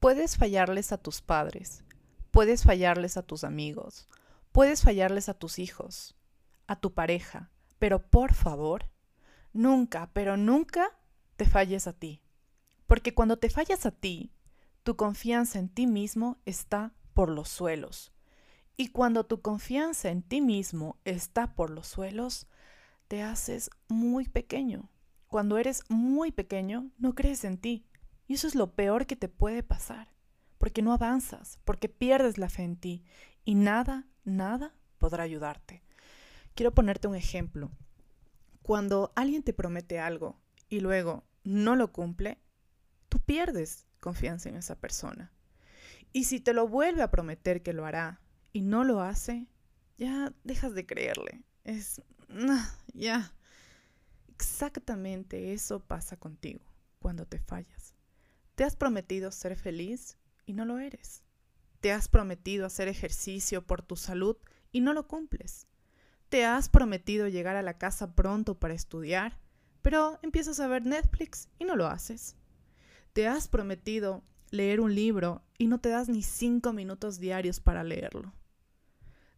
Puedes fallarles a tus padres, puedes fallarles a tus amigos, puedes fallarles a tus hijos, a tu pareja, pero por favor, nunca, pero nunca te falles a ti. Porque cuando te fallas a ti, tu confianza en ti mismo está por los suelos. Y cuando tu confianza en ti mismo está por los suelos, te haces muy pequeño. Cuando eres muy pequeño, no crees en ti. Y eso es lo peor que te puede pasar. Porque no avanzas, porque pierdes la fe en ti. Y nada, nada podrá ayudarte. Quiero ponerte un ejemplo. Cuando alguien te promete algo y luego no lo cumple, tú pierdes confianza en esa persona. Y si te lo vuelve a prometer que lo hará y no lo hace, ya dejas de creerle. Es... ya. Exactamente eso pasa contigo cuando te fallas. Te has prometido ser feliz y no lo eres. Te has prometido hacer ejercicio por tu salud y no lo cumples. Te has prometido llegar a la casa pronto para estudiar, pero empiezas a ver Netflix y no lo haces. Te has prometido leer un libro y no te das ni cinco minutos diarios para leerlo.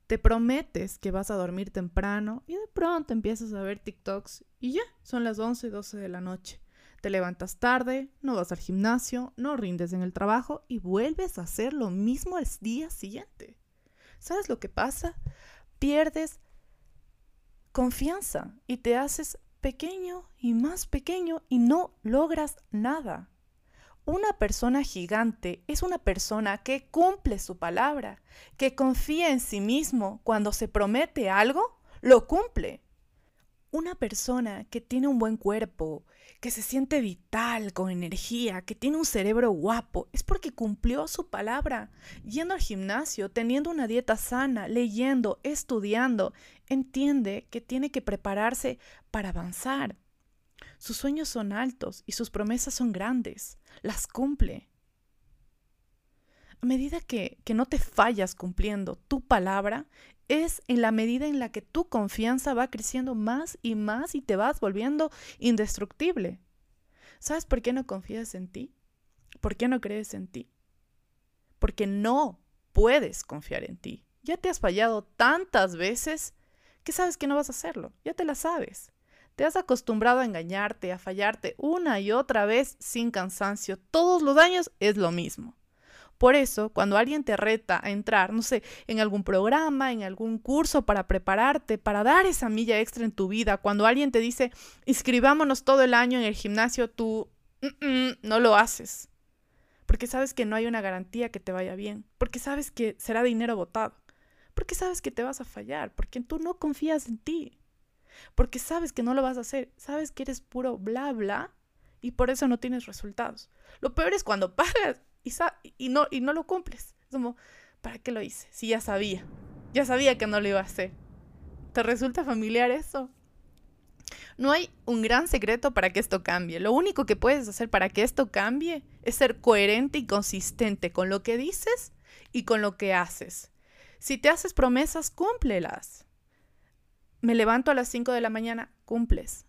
Te prometes que vas a dormir temprano y de pronto empiezas a ver TikToks y ya, son las 11, 12 de la noche. Te levantas tarde, no vas al gimnasio, no rindes en el trabajo y vuelves a hacer lo mismo al día siguiente. ¿Sabes lo que pasa? Pierdes confianza y te haces pequeño y más pequeño y no logras nada. Una persona gigante es una persona que cumple su palabra, que confía en sí mismo cuando se promete algo, lo cumple. Una persona que tiene un buen cuerpo, que se siente vital, con energía, que tiene un cerebro guapo, es porque cumplió su palabra, yendo al gimnasio, teniendo una dieta sana, leyendo, estudiando, entiende que tiene que prepararse para avanzar. Sus sueños son altos y sus promesas son grandes. Las cumple. A medida que, que no te fallas cumpliendo tu palabra, es en la medida en la que tu confianza va creciendo más y más y te vas volviendo indestructible. ¿Sabes por qué no confías en ti? ¿Por qué no crees en ti? Porque no puedes confiar en ti. Ya te has fallado tantas veces que sabes que no vas a hacerlo. Ya te la sabes. Te has acostumbrado a engañarte, a fallarte una y otra vez sin cansancio. Todos los años es lo mismo. Por eso, cuando alguien te reta a entrar, no sé, en algún programa, en algún curso para prepararte, para dar esa milla extra en tu vida, cuando alguien te dice, inscribámonos todo el año en el gimnasio, tú no lo haces. Porque sabes que no hay una garantía que te vaya bien. Porque sabes que será dinero botado. Porque sabes que te vas a fallar. Porque tú no confías en ti porque sabes que no lo vas a hacer, sabes que eres puro bla bla y por eso no tienes resultados. Lo peor es cuando pagas y, no, y no lo cumples. Es como, ¿para qué lo hice? Si ya sabía, ya sabía que no lo iba a hacer. ¿Te resulta familiar eso? No hay un gran secreto para que esto cambie. Lo único que puedes hacer para que esto cambie es ser coherente y consistente con lo que dices y con lo que haces. Si te haces promesas, cúmplelas. Me levanto a las 5 de la mañana, cumples.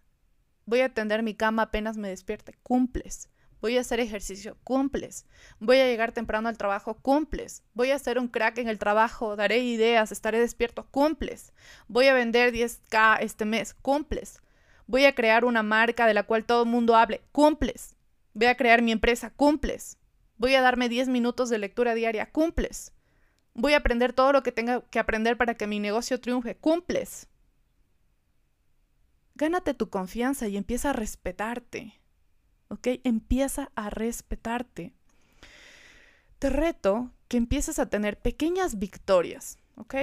Voy a tender mi cama apenas me despierte, cumples. Voy a hacer ejercicio, cumples. Voy a llegar temprano al trabajo, cumples. Voy a ser un crack en el trabajo, daré ideas, estaré despierto, cumples. Voy a vender 10k este mes, cumples. Voy a crear una marca de la cual todo el mundo hable, cumples. Voy a crear mi empresa, cumples. Voy a darme 10 minutos de lectura diaria, cumples. Voy a aprender todo lo que tenga que aprender para que mi negocio triunfe, cumples. Gánate tu confianza y empieza a respetarte. ¿Ok? Empieza a respetarte. Te reto que empieces a tener pequeñas victorias. ¿Ok?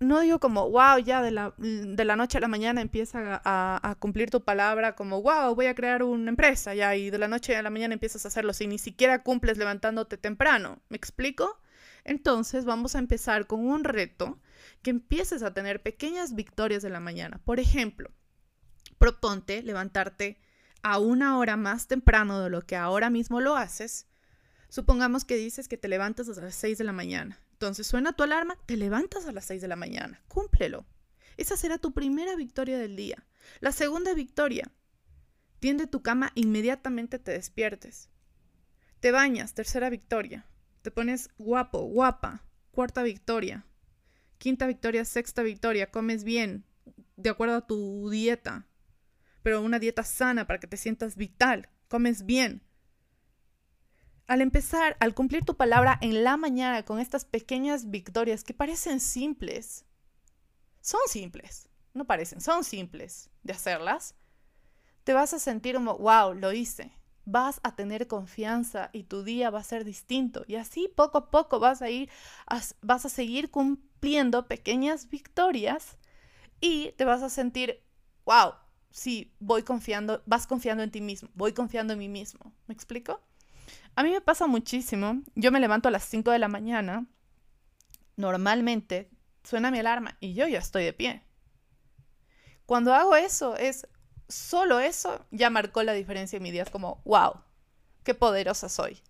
No digo como, wow, ya de la, de la noche a la mañana empieza a, cumplir tu palabra, como, wow, voy a crear una empresa, ya, y de la noche a la mañana empiezas a hacerlo si ni siquiera cumples levantándote temprano. ¿Me explico? Entonces vamos a empezar con un reto que empieces a tener pequeñas victorias de la mañana. Por ejemplo, proponte levantarte a una hora más temprano de lo que ahora mismo lo haces. Supongamos que dices que te levantas a las 6 de la mañana. Entonces suena tu alarma, te levantas a las 6 de la mañana. Cúmplelo. Esa será tu primera victoria del día. La segunda victoria. Tiende tu cama, inmediatamente te despiertes. Te bañas, tercera victoria. te pones guapo, guapa, cuarta victoria, quinta victoria, sexta victoria, comes bien, de acuerdo a tu dieta, pero una dieta sana para que te sientas vital, comes bien. Al empezar, al cumplir tu palabra en la mañana con estas pequeñas victorias que parecen simples, son simples, no parecen, son simples de hacerlas, te vas a sentir como, wow, lo hice. Vas a tener confianza y tu día va a ser distinto. Y así poco a poco vas a ir, vas a seguir cumpliendo pequeñas victorias y te vas a sentir, wow, sí, voy confiando, vas confiando en ti mismo, voy confiando en mí mismo. ¿Me explico? A mí me pasa muchísimo. Yo me levanto a las 5 de la mañana. Normalmente suena mi alarma y yo ya estoy de pie. Cuando hago eso, es solo eso ya marcó la diferencia en mi día. Es como, wow, qué poderosa soy.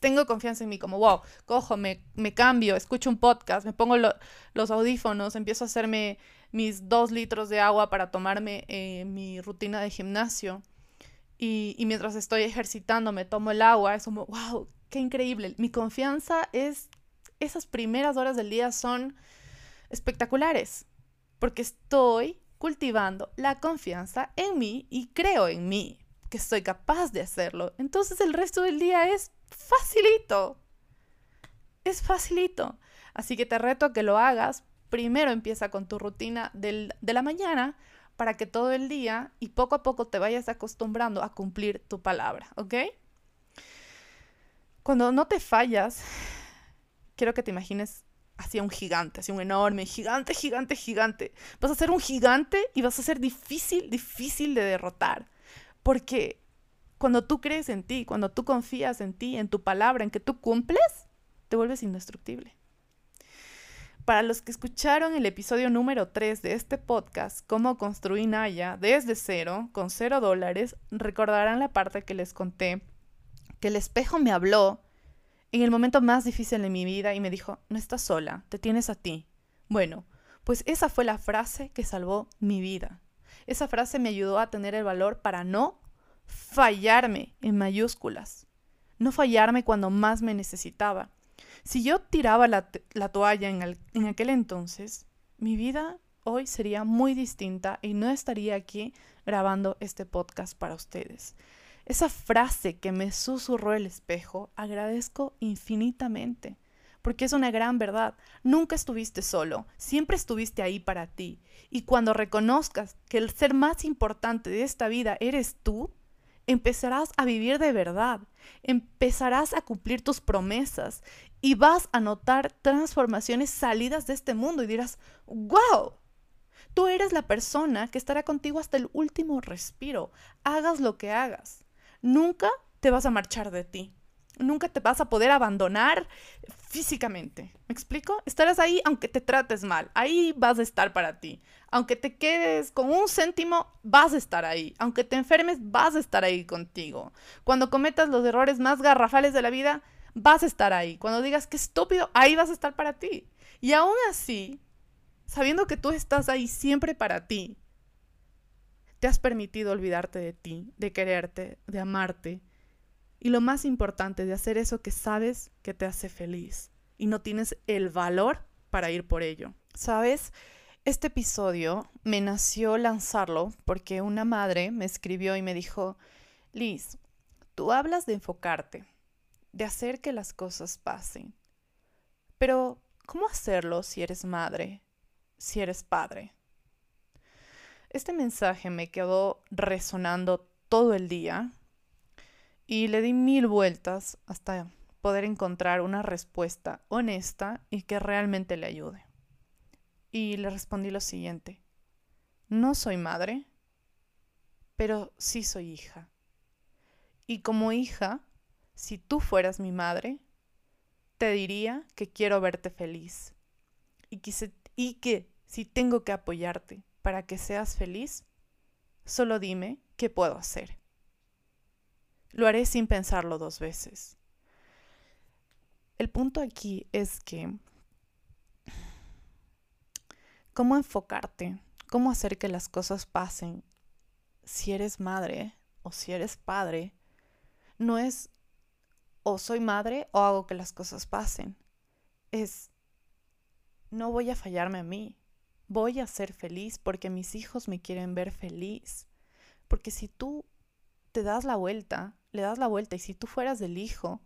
Tengo confianza en mí, como, wow, cojo, me cambio, escucho un podcast, me pongo los audífonos, empiezo a hacerme mis dos litros de agua para tomarme eh, mi rutina de gimnasio. Y, mientras estoy ejercitando, me tomo el agua. Es como, wow, qué increíble. Mi confianza es, esas primeras horas del día son espectaculares, porque estoy cultivando la confianza en mí y creo en mí, que soy capaz de hacerlo. Entonces el resto del día es facilito. Es facilito. Así que te reto a que lo hagas. Primero empieza con tu rutina de la mañana para que todo el día y poco a poco te vayas acostumbrando a cumplir tu palabra, ¿ok? Cuando no te fallas, quiero que te imagines hacia un gigante, hacia un enorme, gigante, gigante, gigante. Vas a ser un gigante y vas a ser difícil, difícil de derrotar. Porque cuando tú crees en ti, cuando tú confías en ti, en tu palabra, en que tú cumples, te vuelves indestructible. Para los que escucharon el episodio número 3 de este podcast, Cómo construí Naya desde cero, con cero dólares, recordarán la parte que les conté, que el espejo me habló en el momento más difícil de mi vida y me dijo, no estás sola, te tienes a ti. Bueno, pues esa fue la frase que salvó mi vida. Esa frase me ayudó a tener el valor para no fallarme en mayúsculas, no fallarme cuando más me necesitaba. Si yo tiraba la, toalla en, aquel entonces, mi vida hoy sería muy distinta y no estaría aquí grabando este podcast para ustedes. Esa frase que me susurró el espejo, agradezco infinitamente, porque es una gran verdad. Nunca estuviste solo, siempre estuviste ahí para ti. Y cuando reconozcas que el ser más importante de esta vida eres tú, empezarás a vivir de verdad, empezarás a cumplir tus promesas y vas a notar transformaciones salidas de este mundo y dirás, wow, tú eres la persona que estará contigo hasta el último respiro, hagas lo que hagas nunca te vas a marchar de ti. Nunca te vas a poder abandonar físicamente. ¿Me explico? Estarás ahí aunque te trates mal. Ahí vas a estar para ti. Aunque te quedes con un céntimo, vas a estar ahí. Aunque te enfermes, vas a estar ahí contigo. Cuando cometas los errores más garrafales de la vida, vas a estar ahí. Cuando digas que estúpido, ahí vas a estar para ti. Y aún así, sabiendo que tú estás ahí siempre para ti, te has permitido olvidarte de ti, de quererte, de amarte. Y lo más importante, de hacer eso que sabes que te hace feliz y no tienes el valor para ir por ello. ¿Sabes? Este episodio me nació lanzarlo porque una madre me escribió y me dijo, Liz, tú hablas de enfocarte, de hacer que las cosas pasen. Pero, ¿cómo hacerlo si eres madre, si eres padre? Este mensaje me quedó resonando todo el día y le di mil vueltas hasta poder encontrar una respuesta honesta y que realmente le ayude. Y le respondí lo siguiente. No soy madre, pero sí soy hija. Y como hija, si tú fueras mi madre, te diría que quiero verte feliz y que, si tengo que apoyarte, para que seas feliz? Solo dime qué puedo hacer. Lo haré sin pensarlo dos veces. El punto aquí es que cómo enfocarte, cómo hacer que las cosas pasen si eres madre o si eres padre, no es o soy madre o hago que las cosas pasen. Es, no voy a fallarme a mí, voy a ser feliz porque mis hijos me quieren ver feliz. Porque si tú te das la vuelta, le das la vuelta y si tú fueras del hijo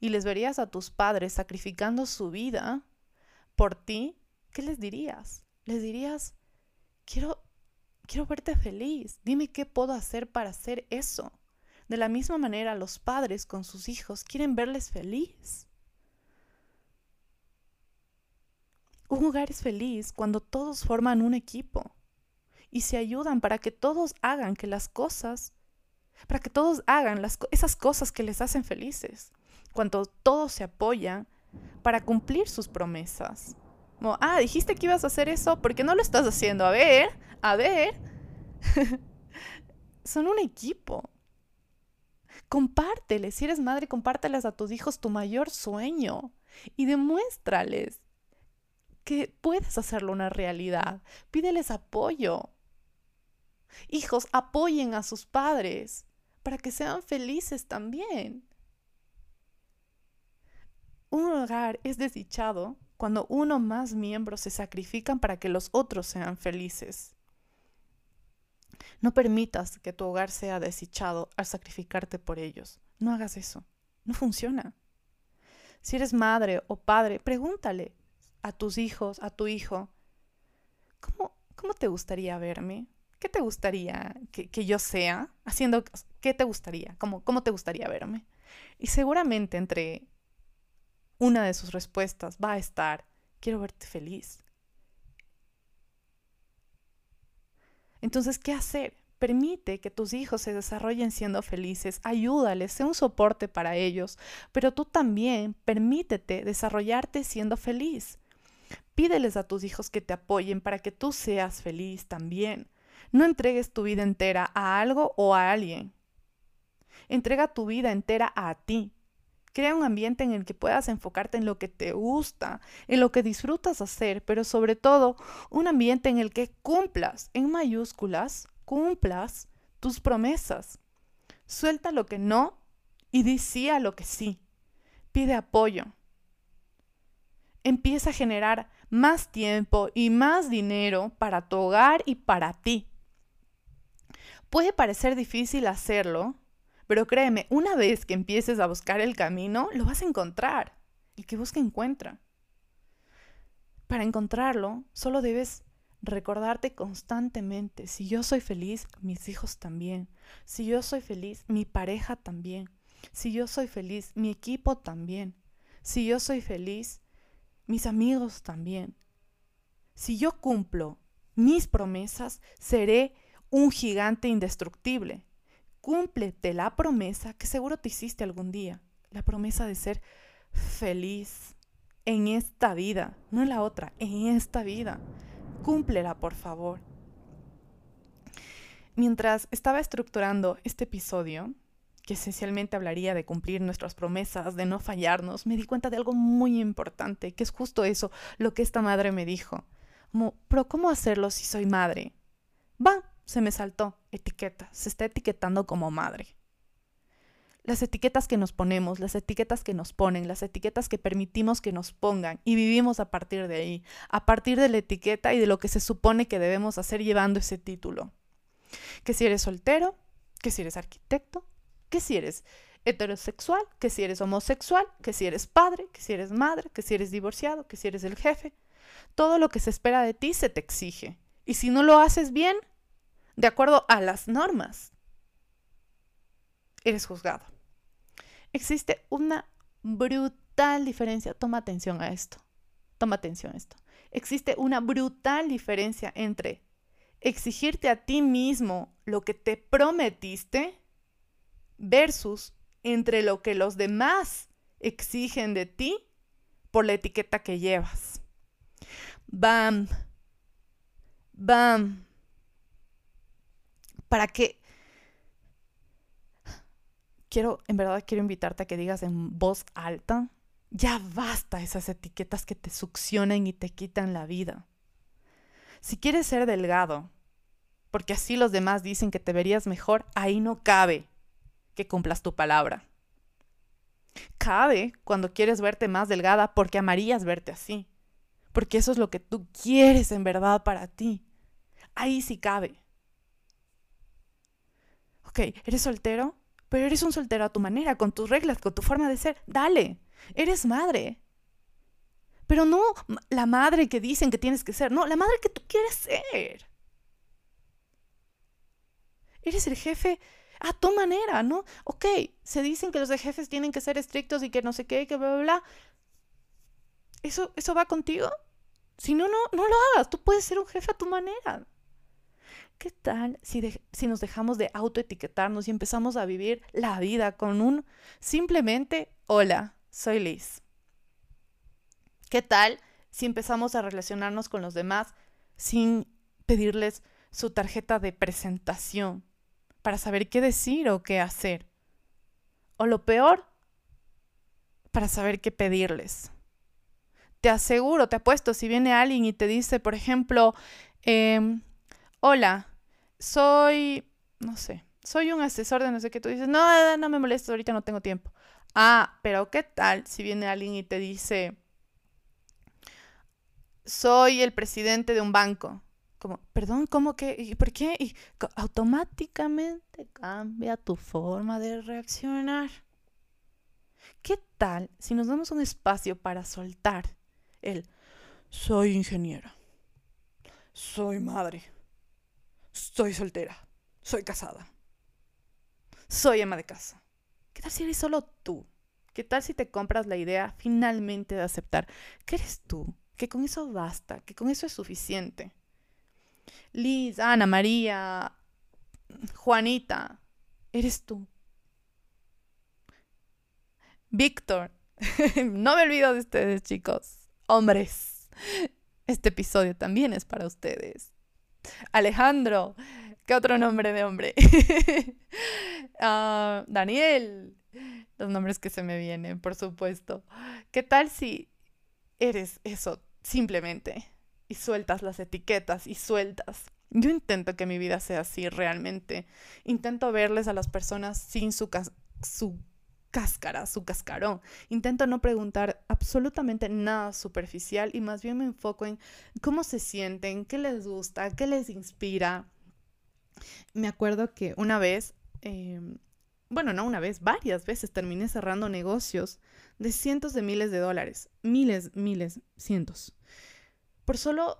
y les verías a tus padres sacrificando su vida por ti, ¿qué les dirías? Les dirías, quiero, quiero verte feliz, dime qué puedo hacer para hacer eso. De la misma manera, los padres con sus hijos quieren verles feliz. Un hogar es feliz cuando todos forman un equipo y se ayudan para que todos hagan que las cosas, para que todos hagan las, esas cosas que les hacen felices. Cuando todos se apoyan para cumplir sus promesas. Como, ah, dijiste que ibas a hacer eso, ¿por qué no lo estás haciendo? A ver, a ver. Son un equipo. Compárteles, si eres madre, compárteles a tus hijos tu mayor sueño y demuéstrales que puedes hacerlo una realidad. Pídeles apoyo. Hijos, apoyen a sus padres para que sean felices también. Un hogar es desdichado cuando uno más miembros se sacrifican para que los otros sean felices. No permitas que tu hogar sea desdichado al sacrificarte por ellos. No hagas eso. No funciona. Si eres madre o padre, pregúntale a tus hijos, a tu hijo, ¿cómo, cómo te gustaría verme? ¿Qué te gustaría que, yo sea? Haciendo, ¿qué te gustaría? ¿Cómo, ¿Cómo te gustaría verme? Y seguramente entre una de sus respuestas va a estar, quiero verte feliz. Entonces, ¿qué hacer? Permite que tus hijos se desarrollen siendo felices, ayúdales, sé un soporte para ellos, pero tú también permítete desarrollarte siendo feliz. Pídeles a tus hijos que te apoyen para que tú seas feliz también. No entregues tu vida entera a algo o a alguien. Entrega tu vida entera a ti. Crea un ambiente en el que puedas enfocarte en lo que te gusta, en lo que disfrutas hacer, pero sobre todo un ambiente en el que cumplas, en mayúsculas, cumplas tus promesas. Suelta lo que no y di sí a lo que sí. Pide apoyo. Empieza a generar más tiempo y más dinero para tu hogar y para ti. Puede parecer difícil hacerlo, pero créeme, una vez que empieces a buscar el camino, lo vas a encontrar. El que busca encuentra. Para encontrarlo, solo debes recordarte constantemente, si yo soy feliz, mis hijos también. Si yo soy feliz, mi pareja también. Si yo soy feliz, mi equipo también. Si yo soy feliz, mis amigos también. Si yo cumplo mis promesas, seré un gigante indestructible cúmplete la promesa que seguro te hiciste algún día, la promesa de ser feliz en esta vida, no en la otra, en esta vida. Cúmplela, por favor. Mientras estaba estructurando este episodio, que esencialmente hablaría de cumplir nuestras promesas, de no fallarnos, me di cuenta de algo muy importante, que es justo eso, lo que esta madre me dijo. Como, pero ¿cómo hacerlo si soy madre? Va, se me saltó. Etiqueta. Se está etiquetando como madre. Las etiquetas que nos ponemos, las etiquetas que nos ponen, las etiquetas que permitimos que nos pongan y vivimos a partir de ahí, a partir de la etiqueta y de lo que se supone que debemos hacer llevando ese título. Que si eres soltero, que si eres arquitecto, que si eres heterosexual, que si eres homosexual, que si eres padre, que si eres madre, que si eres divorciado, que si eres el jefe. Todo lo que se espera de ti se te exige. Y si no lo haces bien, de acuerdo a las normas, eres juzgado. Existe una brutal diferencia. Toma atención a esto. Toma atención a esto. Existe una brutal diferencia entre exigirte a ti mismo lo que te prometiste versus entre lo que los demás exigen de ti por la etiqueta que llevas. Bam. Bam para que quiero, en verdad quiero invitarte a que digas en voz alta, ya basta esas etiquetas que te succionan y te quitan la vida. Si quieres ser delgado, porque así los demás dicen que te verías mejor, ahí no cabe que cumplas tu palabra. Cabe cuando quieres verte más delgada porque amarías verte así. Porque eso es lo que tú quieres en verdad para ti. Ahí sí cabe. Ok, ¿eres soltero? Pero eres un soltero a tu manera, con tus reglas, con tu forma de ser. Dale. Eres madre. Pero no la madre que dicen que tienes que ser. No, la madre que tú quieres ser. Eres el jefe a tu manera, ¿no? Ok, se dicen que los de jefes tienen que ser estrictos y que no sé qué, que bla, bla, bla. ¿Eso, eso va contigo? Si no, no, no lo hagas. Tú puedes ser un jefe a tu manera. ¿Qué tal si, si nos dejamos de autoetiquetarnos y empezamos a vivir la vida con un simplemente, hola, soy Liz? ¿Qué tal si empezamos a relacionarnos con los demás sin pedirles su tarjeta de presentación para saber qué decir o qué hacer? O lo peor, para saber qué pedirles. Te aseguro, te apuesto, si viene alguien y te dice, por ejemplo, em, hola, soy, no sé, soy un asesor de no sé qué, tú dices, no, no me molestes, ahorita no tengo tiempo. Ah, pero ¿qué tal si viene alguien y te dice, soy el presidente de un banco? Como, perdón, ¿cómo que? ¿Y por qué? Y automáticamente cambia tu forma de reaccionar. ¿Qué tal si nos damos un espacio para soltar el soy ingeniera, soy madre, soy soltera, soy casada, soy ama de casa. ¿Qué tal si eres solo tú? ¿Qué tal si te compras la idea finalmente de aceptar que eres tú? Que con eso basta, que con eso es suficiente. Liz, Ana, María, Juanita, eres tú. Víctor, no me olvido de ustedes, chicos. Hombres, este episodio también es para ustedes. Alejandro, ¿qué otro nombre de hombre? Ah, Daniel, los nombres que se me vienen, por supuesto. ¿Qué tal si eres eso simplemente y sueltas las etiquetas y sueltas? Yo intento que mi vida sea así realmente. Intento verles a las personas sin su, su cáscara, su cascarón. Intento no preguntar absolutamente nada superficial y más bien me enfoco en cómo se sienten, qué les gusta, qué les inspira. Me acuerdo que una vez, em, bueno, no una vez, varias veces terminé cerrando negocios de cientos de miles de dólares, miles, miles, cientos, por solo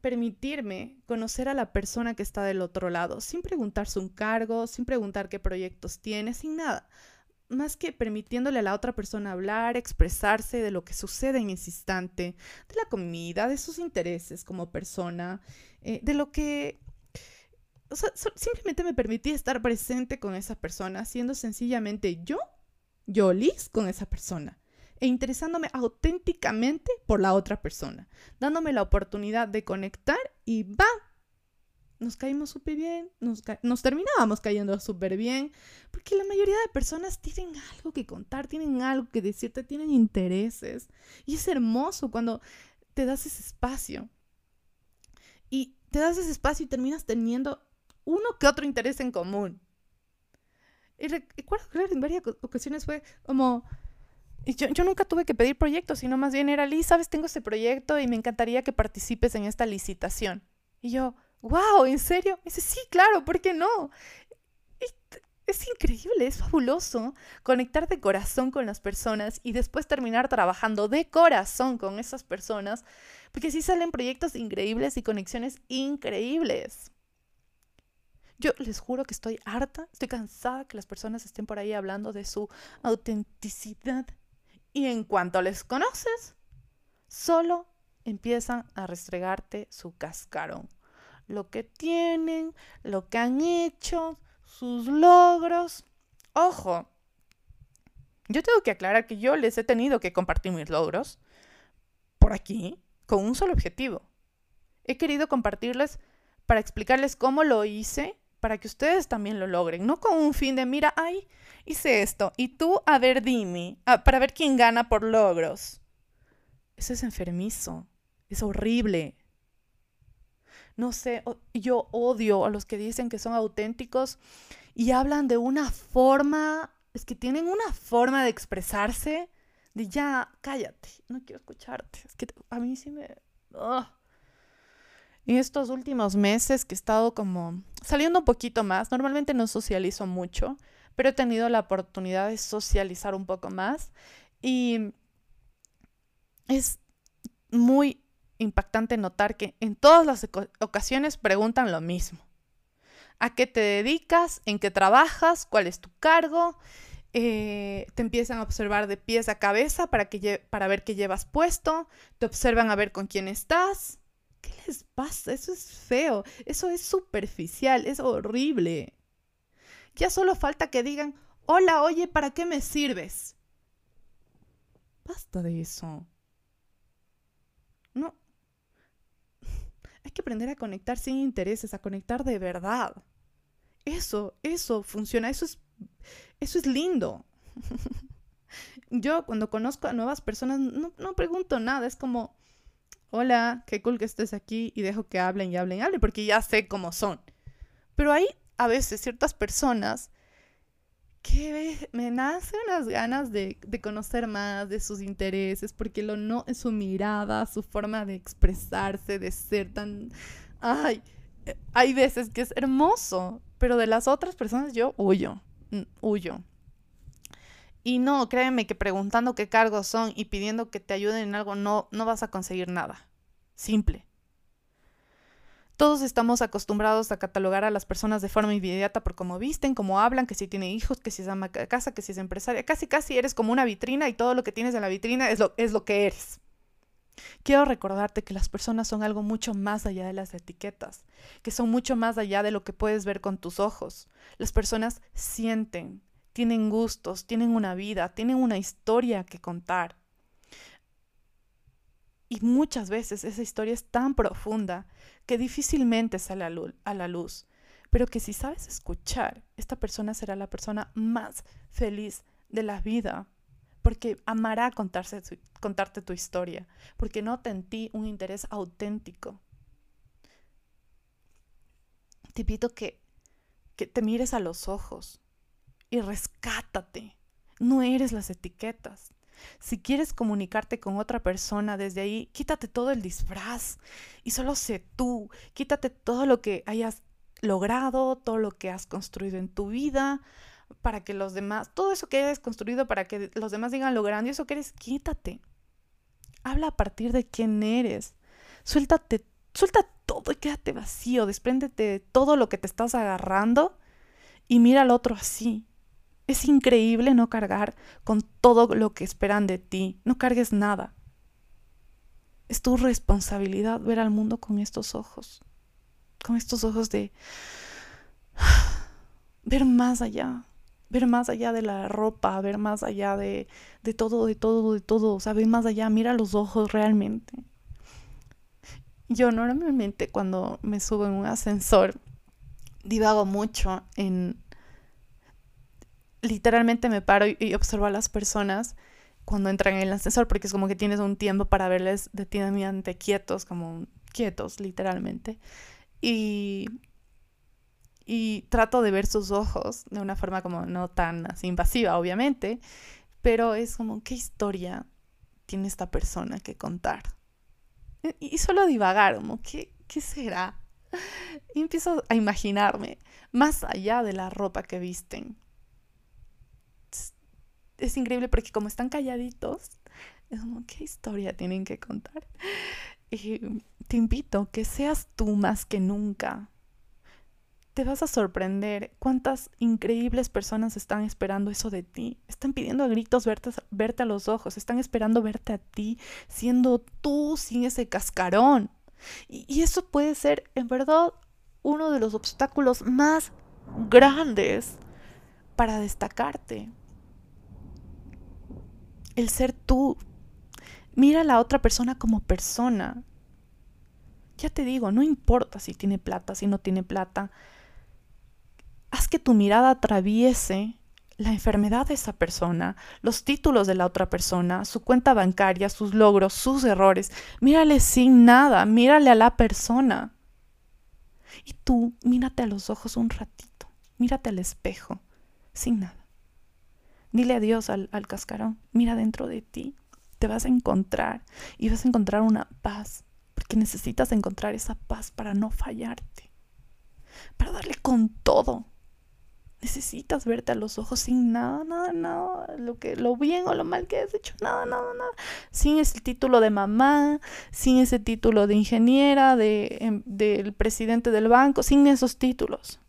permitirme conocer a la persona que está del otro lado, sin preguntarse un cargo, sin preguntar qué proyectos tiene, sin nada más que permitiéndole a la otra persona hablar, expresarse de lo que sucede en ese instante, de la comida, de sus intereses como persona, eh, de lo que... O sea, simplemente me permití estar presente con esa persona, siendo sencillamente yo, yo Liz, con esa persona, e interesándome auténticamente por la otra persona, dándome la oportunidad de conectar y va, nos caímos súper bien, nos, nos, terminábamos cayendo súper bien, porque la mayoría de personas tienen algo que contar, tienen algo que decirte, tienen intereses. Y es hermoso cuando te das ese espacio. Y te das ese espacio y terminas teniendo uno que otro interés en común. Y recuerdo que en varias ocasiones fue como... Yo, yo, nunca tuve que pedir proyectos, sino más bien era, Liz, sabes, tengo este proyecto y me encantaría que participes en esta licitación. Y yo, wow, ¿en serio? dice, sí, claro, ¿por qué no? Es, increíble, es fabuloso conectar de corazón con las personas y después terminar trabajando de corazón con esas personas, porque así salen proyectos increíbles y conexiones increíbles. Yo les juro que estoy harta, estoy cansada que las personas estén por ahí hablando de su autenticidad. Y en cuanto les conoces, solo empiezan a restregarte su cascarón lo que tienen, lo que han hecho, sus logros. Ojo, yo tengo que aclarar que yo les he tenido que compartir mis logros por aquí con un solo objetivo. He querido compartirles para explicarles cómo lo hice para que ustedes también lo logren, no con un fin de mira, ay, hice esto y tú a ver dime, ah, para ver quién gana por logros. Eso es enfermizo, es horrible, no sé, yo odio a los que dicen que son auténticos y hablan de una forma es que tienen una forma de expresarse de ya, cállate, no quiero escucharte. Es que a mí sí me... Estos últimos meses que he estado como saliendo un poquito más, normalmente no socializo mucho, pero he tenido la oportunidad de socializar un poco más y es muy impactante notar que en todas las ocasiones preguntan lo mismo. ¿A qué te dedicas? ¿En qué trabajas? ¿Cuál es tu cargo? Eh, te empiezan a observar de pies a cabeza para, que para ver qué llevas puesto, te observan a ver con quién estás. ¿Qué les pasa? Eso es feo, eso es superficial, es horrible. Ya solo falta que digan, hola, oye, ¿para qué me sirves? Basta de eso. No. Hay que aprender a conectar sin intereses, a conectar de verdad. Eso, eso funciona, eso es, eso es lindo. Yo cuando conozco a nuevas personas no, no pregunto nada, es como, hola, qué cool que estés aquí y dejo que hablen y hablen y hablen porque ya sé cómo son. Pero hay a veces ciertas personas que me nacen unas ganas de, de, conocer más de sus intereses, porque lo no su mirada, su forma de expresarse, de ser tan... Ay, eh, hay veces que es hermoso, pero de las otras personas yo huyo, mm, huyo. Y no, créeme que preguntando qué cargos son y pidiendo que te ayuden en algo no, no vas a conseguir nada. Simple. Todos estamos acostumbrados a catalogar a las personas de forma inmediata por cómo visten, cómo hablan, que si tiene hijos, que si es ama de casa, que si es empresaria. Casi, casi eres como una vitrina y todo lo que tienes en la vitrina es lo, es lo que eres. Quiero recordarte que las personas son algo mucho más allá de las etiquetas, que son mucho más allá de lo que puedes ver con tus ojos. Las personas sienten, tienen gustos, tienen una vida, tienen una historia que contar. Y muchas veces esa historia es tan profunda que difícilmente sale a la luz, pero que si sabes escuchar, esta persona será la persona más feliz de la vida porque amará contarte tu historia, porque nota en ti un interés auténtico. Te pido que, que te mires a los ojos y rescátate. No eres las etiquetas. Si quieres comunicarte con otra persona desde ahí, quítate todo el disfraz y solo sé tú. Quítate todo lo que hayas logrado, todo lo que has construido en tu vida, para que los demás, todo eso que hayas construido para que los demás digan lo grandioso que eres, quítate. Habla a partir de quién eres. Suéltate, suelta todo y quédate vacío, despréndete de todo lo que te estás agarrando y mira al otro así. Es increíble no cargar con todo lo que esperan de ti. No cargues nada. Es tu responsabilidad ver al mundo con estos ojos. Con estos ojos de ver más allá ver más allá de la ropa, ver más allá de, de todo, de todo, de todo, o sea, ver más allá, mira los ojos realmente. Yo normalmente cuando me subo en un ascensor, divago mucho en... Literalmente me paro y, observo a las personas cuando entran en el ascensor, porque es como que tienes un tiempo para verles detenidamente quietos, como quietos, literalmente. Y y trato de ver sus ojos de una forma como no tan así invasiva, obviamente, pero es como, ¿qué historia tiene esta persona que contar? Y, solo divagar, como, ¿qué, ¿qué será? Y empiezo a imaginarme, más allá de la ropa que visten. Es, increíble porque como están calladitos, es como, ¿qué historia tienen que contar? Y te invito que seas tú más que nunca te vas a sorprender cuántas increíbles personas están esperando eso de ti. Están pidiendo a gritos verte, verte, a los ojos, están esperando verte a ti, siendo tú sin ese cascarón. Y, y eso puede ser, en verdad, uno de los obstáculos más grandes para destacarte. El ser tú. Mira a la otra persona como persona. Ya te digo, no importa si tiene plata, si no tiene plata haz que tu mirada atraviese la enfermedad de esa persona, los títulos de la otra persona, su cuenta bancaria, sus logros, sus errores. Mírale sin nada, mírale a la persona. Y tú mírate a los ojos un ratito, mírate al espejo, sin nada. Dile adiós al, al cascarón. Mira dentro de ti. Te vas a encontrar y vas a encontrar una paz. Porque necesitas encontrar esa paz para no fallarte. Para darle con todo necesitas verte a los ojos sin nada, nada, nada, lo que lo bien o lo mal que has hecho, nada, nada, nada, sin ese título de mamá, sin ese título de ingeniera, de em, del presidente del banco, sin esos títulos.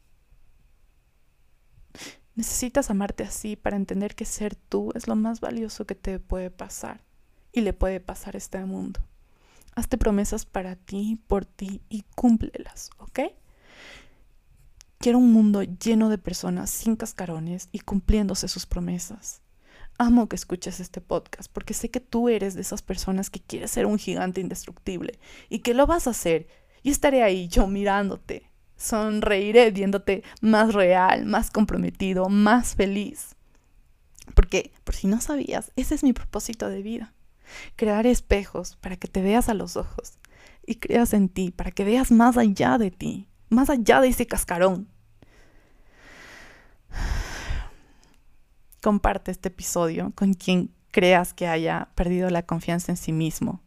Necesitas amarte así para entender que ser tú es lo más valioso que te puede pasar y le puede pasar a este mundo. Hazte promesas para ti, por ti y cúmplelas, ¿ok? Quiero un mundo lleno de personas sin cascarones y cumpliéndose sus promesas. Amo que escuches este podcast porque sé que tú eres de esas personas que quieres ser un gigante indestructible y que lo vas a hacer. Y estaré ahí yo mirándote. Sonreiré viéndote más real, más comprometido, más feliz. Porque, por si no sabías, ese es mi propósito de vida. Crear espejos para que te veas a los ojos y creas en ti, para que veas más allá de ti, más allá de ese cascarón, comparte este episodio con quien creas que haya perdido la confianza en sí mismo,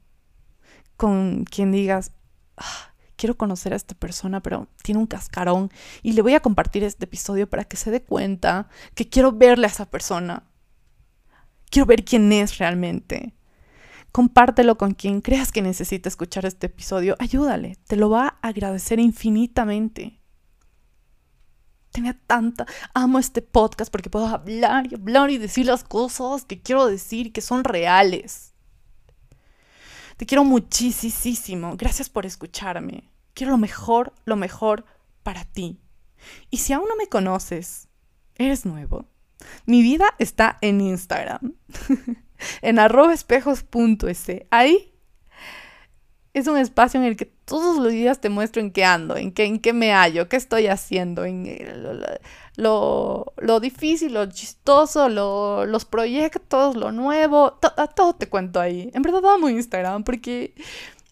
con quien digas, ah, quiero conocer a esta persona, pero tiene un cascarón y le voy a compartir este episodio para que se dé cuenta que quiero verle a esa persona. Quiero ver quién es realmente. Compártelo con quien creas que necesita escuchar este episodio. Ayúdale, te lo va a agradecer infinitamente tenía tanta, amo este podcast porque puedo hablar y hablar y decir las cosas que quiero decir que son reales. Te quiero muchísimo. Gracias por escucharme. Quiero lo mejor, lo mejor para ti. Y si aún no me conoces, eres nuevo. Mi vida está en Instagram, en arroba Ahí es un espacio en el que todos los días te muestro en qué ando, en qué, en qué me hallo, qué estoy haciendo, en lo, lo, difícil, lo chistoso, los proyectos, lo nuevo, todo te cuento ahí. En verdad amo Instagram porque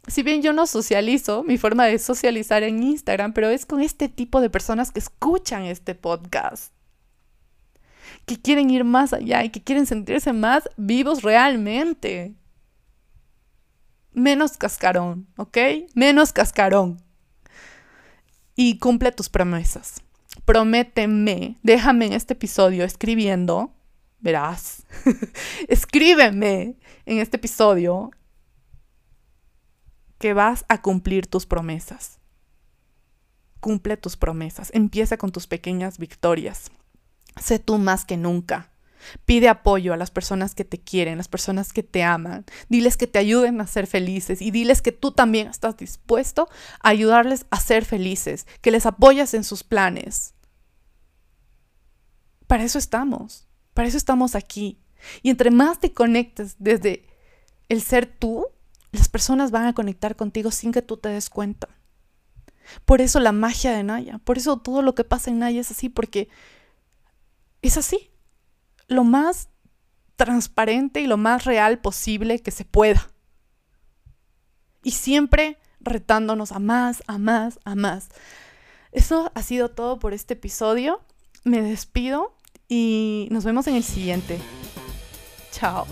si bien yo no socializo, mi forma de socializar en Instagram, pero es con este tipo de personas que escuchan este podcast que quieren ir más allá y que quieren sentirse más vivos realmente menos cascarón, ¿ok? Menos cascarón. Y cumple tus promesas. Prométeme, déjame en este episodio escribiendo, verás, escríbeme en este episodio que vas a cumplir tus promesas. Cumple tus promesas. Empieza con tus pequeñas victorias. Sé tú más que nunca. Pide apoyo a las personas que te quieren, las personas que te aman. Diles que te ayuden a ser felices y diles que tú también estás dispuesto a ayudarles a ser felices, que les apoyas en sus planes. Para eso estamos, para eso estamos aquí. Y entre más te conectes desde el ser tú, las personas van a conectar contigo sin que tú te des cuenta. Por eso la magia de Naya, por eso todo lo que pasa en Naya es así, porque es así lo más transparente y lo más real posible que se pueda. Y siempre retándonos a más, a más, a más. Eso ha sido todo por este episodio. Me despido y nos vemos en el siguiente. Chao.